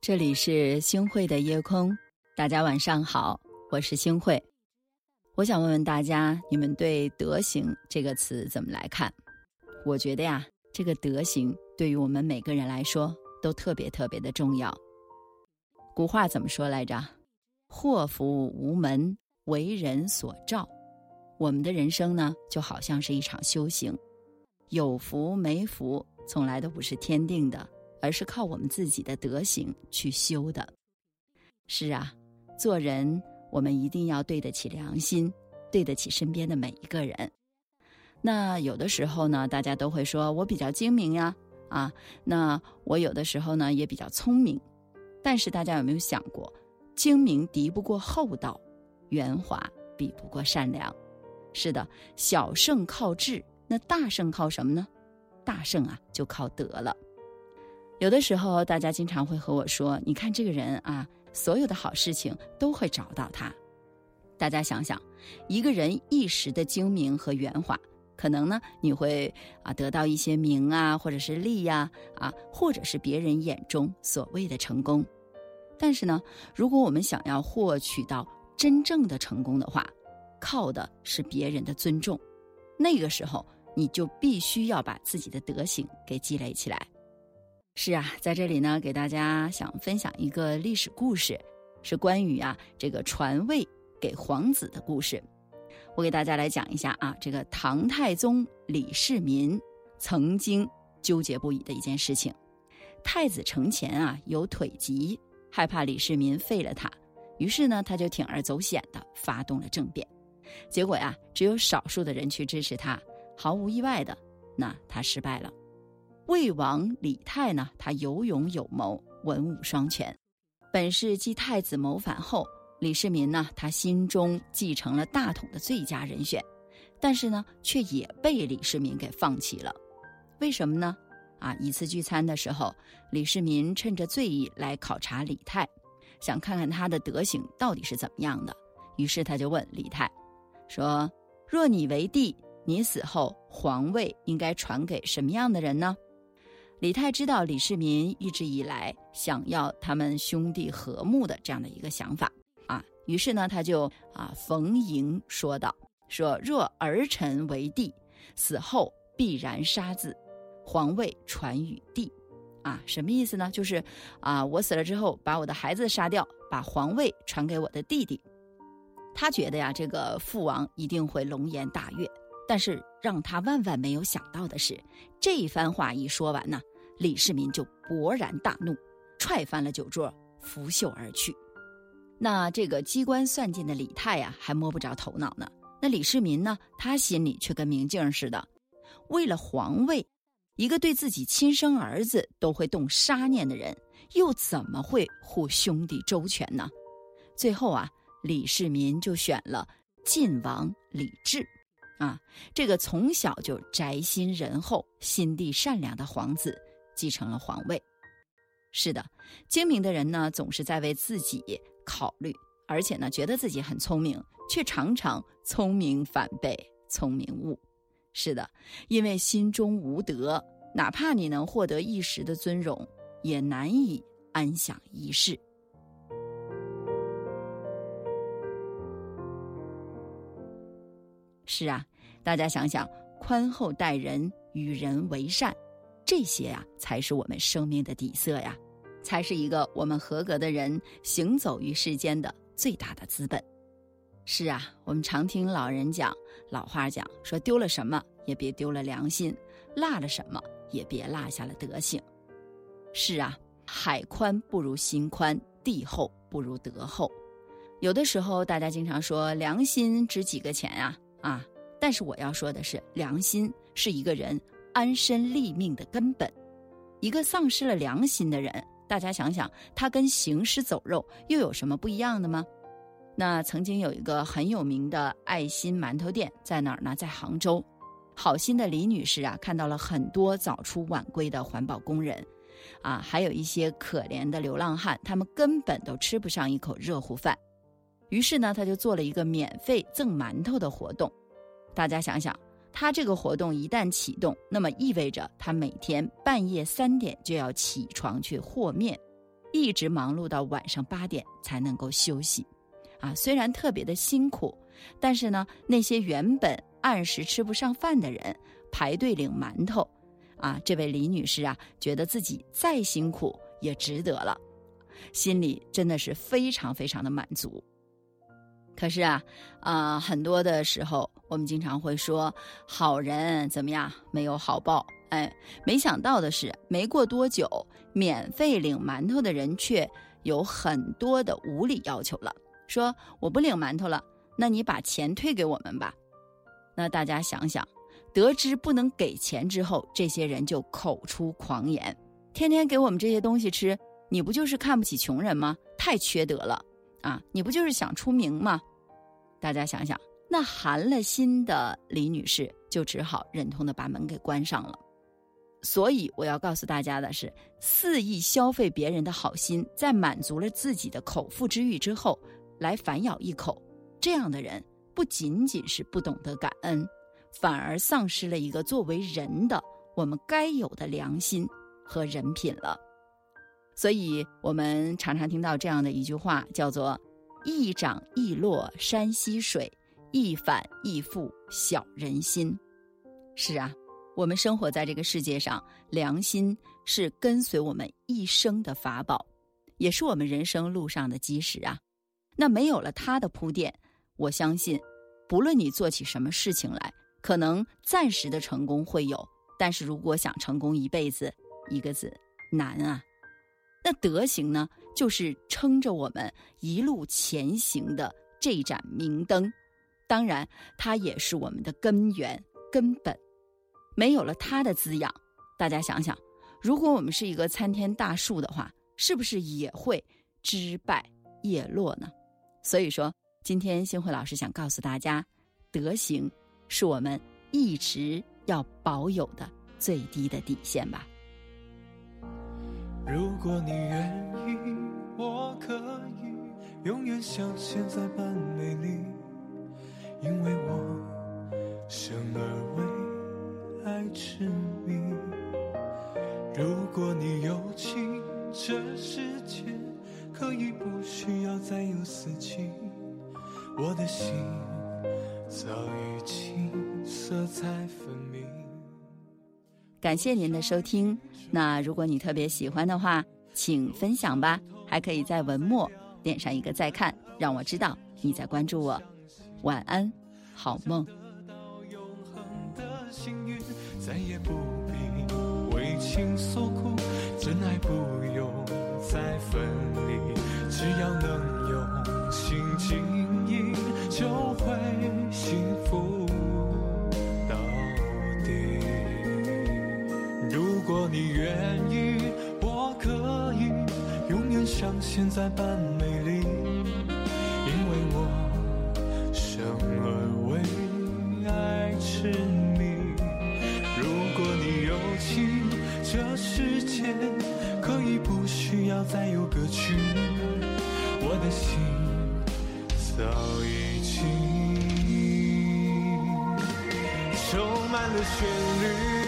这里是星汇的夜空，大家晚上好，我是星汇。我想问问大家，你们对“德行”这个词怎么来看？我觉得呀，这个德行对于我们每个人来说都特别特别的重要。古话怎么说来着？“祸福无门，为人所照。”我们的人生呢，就好像是一场修行，有福没福，从来都不是天定的。而是靠我们自己的德行去修的。是啊，做人我们一定要对得起良心，对得起身边的每一个人。那有的时候呢，大家都会说我比较精明呀，啊，那我有的时候呢也比较聪明。但是大家有没有想过，精明敌不过厚道，圆滑比不过善良。是的，小胜靠智，那大胜靠什么呢？大胜啊，就靠德了。有的时候，大家经常会和我说：“你看这个人啊，所有的好事情都会找到他。”大家想想，一个人一时的精明和圆滑，可能呢，你会啊得到一些名啊，或者是利呀，啊，或者是别人眼中所谓的成功。但是呢，如果我们想要获取到真正的成功的话，靠的是别人的尊重。那个时候，你就必须要把自己的德行给积累起来。是啊，在这里呢，给大家想分享一个历史故事，是关于啊这个传位给皇子的故事。我给大家来讲一下啊，这个唐太宗李世民曾经纠结不已的一件事情。太子承乾啊有腿疾，害怕李世民废了他，于是呢他就铤而走险的发动了政变。结果呀，只有少数的人去支持他，毫无意外的，那他失败了。魏王李泰呢，他有勇有谋，文武双全，本是继太子谋反后，李世民呢，他心中继承了大统的最佳人选，但是呢，却也被李世民给放弃了。为什么呢？啊，一次聚餐的时候，李世民趁着醉意来考察李泰，想看看他的德行到底是怎么样的。于是他就问李泰，说：“若你为帝，你死后皇位应该传给什么样的人呢？”李泰知道李世民一直以来想要他们兄弟和睦的这样的一个想法啊，于是呢，他就啊逢迎说道：“说若儿臣为帝，死后必然杀子，皇位传与弟。”啊，什么意思呢？就是啊，我死了之后，把我的孩子杀掉，把皇位传给我的弟弟。他觉得呀，这个父王一定会龙颜大悦。但是让他万万没有想到的是，这一番话一说完呢，李世民就勃然大怒，踹翻了酒桌，拂袖而去。那这个机关算尽的李泰呀，还摸不着头脑呢。那李世民呢，他心里却跟明镜似的。为了皇位，一个对自己亲生儿子都会动杀念的人，又怎么会护兄弟周全呢？最后啊，李世民就选了晋王李治。啊，这个从小就宅心仁厚、心地善良的皇子继承了皇位。是的，精明的人呢，总是在为自己考虑，而且呢，觉得自己很聪明，却常常聪明反被聪明误。是的，因为心中无德，哪怕你能获得一时的尊荣，也难以安享一世。是啊，大家想想，宽厚待人，与人为善，这些呀，才是我们生命的底色呀，才是一个我们合格的人行走于世间的最大的资本。是啊，我们常听老人讲老话讲说，丢了什么也别丢了良心，落了什么也别落下了德行。是啊，海宽不如心宽，地厚不如德厚。有的时候，大家经常说良心值几个钱啊？啊！但是我要说的是，良心是一个人安身立命的根本。一个丧失了良心的人，大家想想，他跟行尸走肉又有什么不一样的吗？那曾经有一个很有名的爱心馒头店，在哪儿呢？在杭州。好心的李女士啊，看到了很多早出晚归的环保工人，啊，还有一些可怜的流浪汉，他们根本都吃不上一口热乎饭。于是呢，他就做了一个免费赠馒头的活动。大家想想，他这个活动一旦启动，那么意味着他每天半夜三点就要起床去和面，一直忙碌到晚上八点才能够休息。啊，虽然特别的辛苦，但是呢，那些原本按时吃不上饭的人排队领馒头，啊，这位李女士啊，觉得自己再辛苦也值得了，心里真的是非常非常的满足。可是啊，啊，很多的时候我们经常会说好人怎么样没有好报，哎，没想到的是，没过多久，免费领馒头的人却有很多的无理要求了。说我不领馒头了，那你把钱退给我们吧。那大家想想，得知不能给钱之后，这些人就口出狂言，天天给我们这些东西吃，你不就是看不起穷人吗？太缺德了啊！你不就是想出名吗？大家想想，那寒了心的李女士就只好忍痛的把门给关上了。所以我要告诉大家的是，肆意消费别人的好心，在满足了自己的口腹之欲之后。来反咬一口，这样的人不仅仅是不懂得感恩，反而丧失了一个作为人的我们该有的良心和人品了。所以，我们常常听到这样的一句话，叫做“一涨一落山溪水，一反一复小人心”。是啊，我们生活在这个世界上，良心是跟随我们一生的法宝，也是我们人生路上的基石啊。那没有了他的铺垫，我相信，不论你做起什么事情来，可能暂时的成功会有，但是如果想成功一辈子，一个字难啊。那德行呢，就是撑着我们一路前行的这盏明灯，当然，它也是我们的根源根本。没有了它的滋养，大家想想，如果我们是一个参天大树的话，是不是也会枝败叶落呢？所以说，今天星慧老师想告诉大家，德行是我们一直要保有的最低的底线吧。如果你愿意，我可以永远像现在般美丽，因为我生而为爱痴迷。如果你有情，这世界。可以不需要再有四季，我的心早已经色彩分明。感谢您的收听，那如果你特别喜欢的话，请分享吧，还可以在文末点上一个再看，让我知道你在关注我。晚安，好梦。再也不必为情所苦，真爱不用再分离。只要能般美丽，因为我生而为爱痴迷。如果你有情，这世界可以不需要再有歌曲。我的心早已经充满了旋律。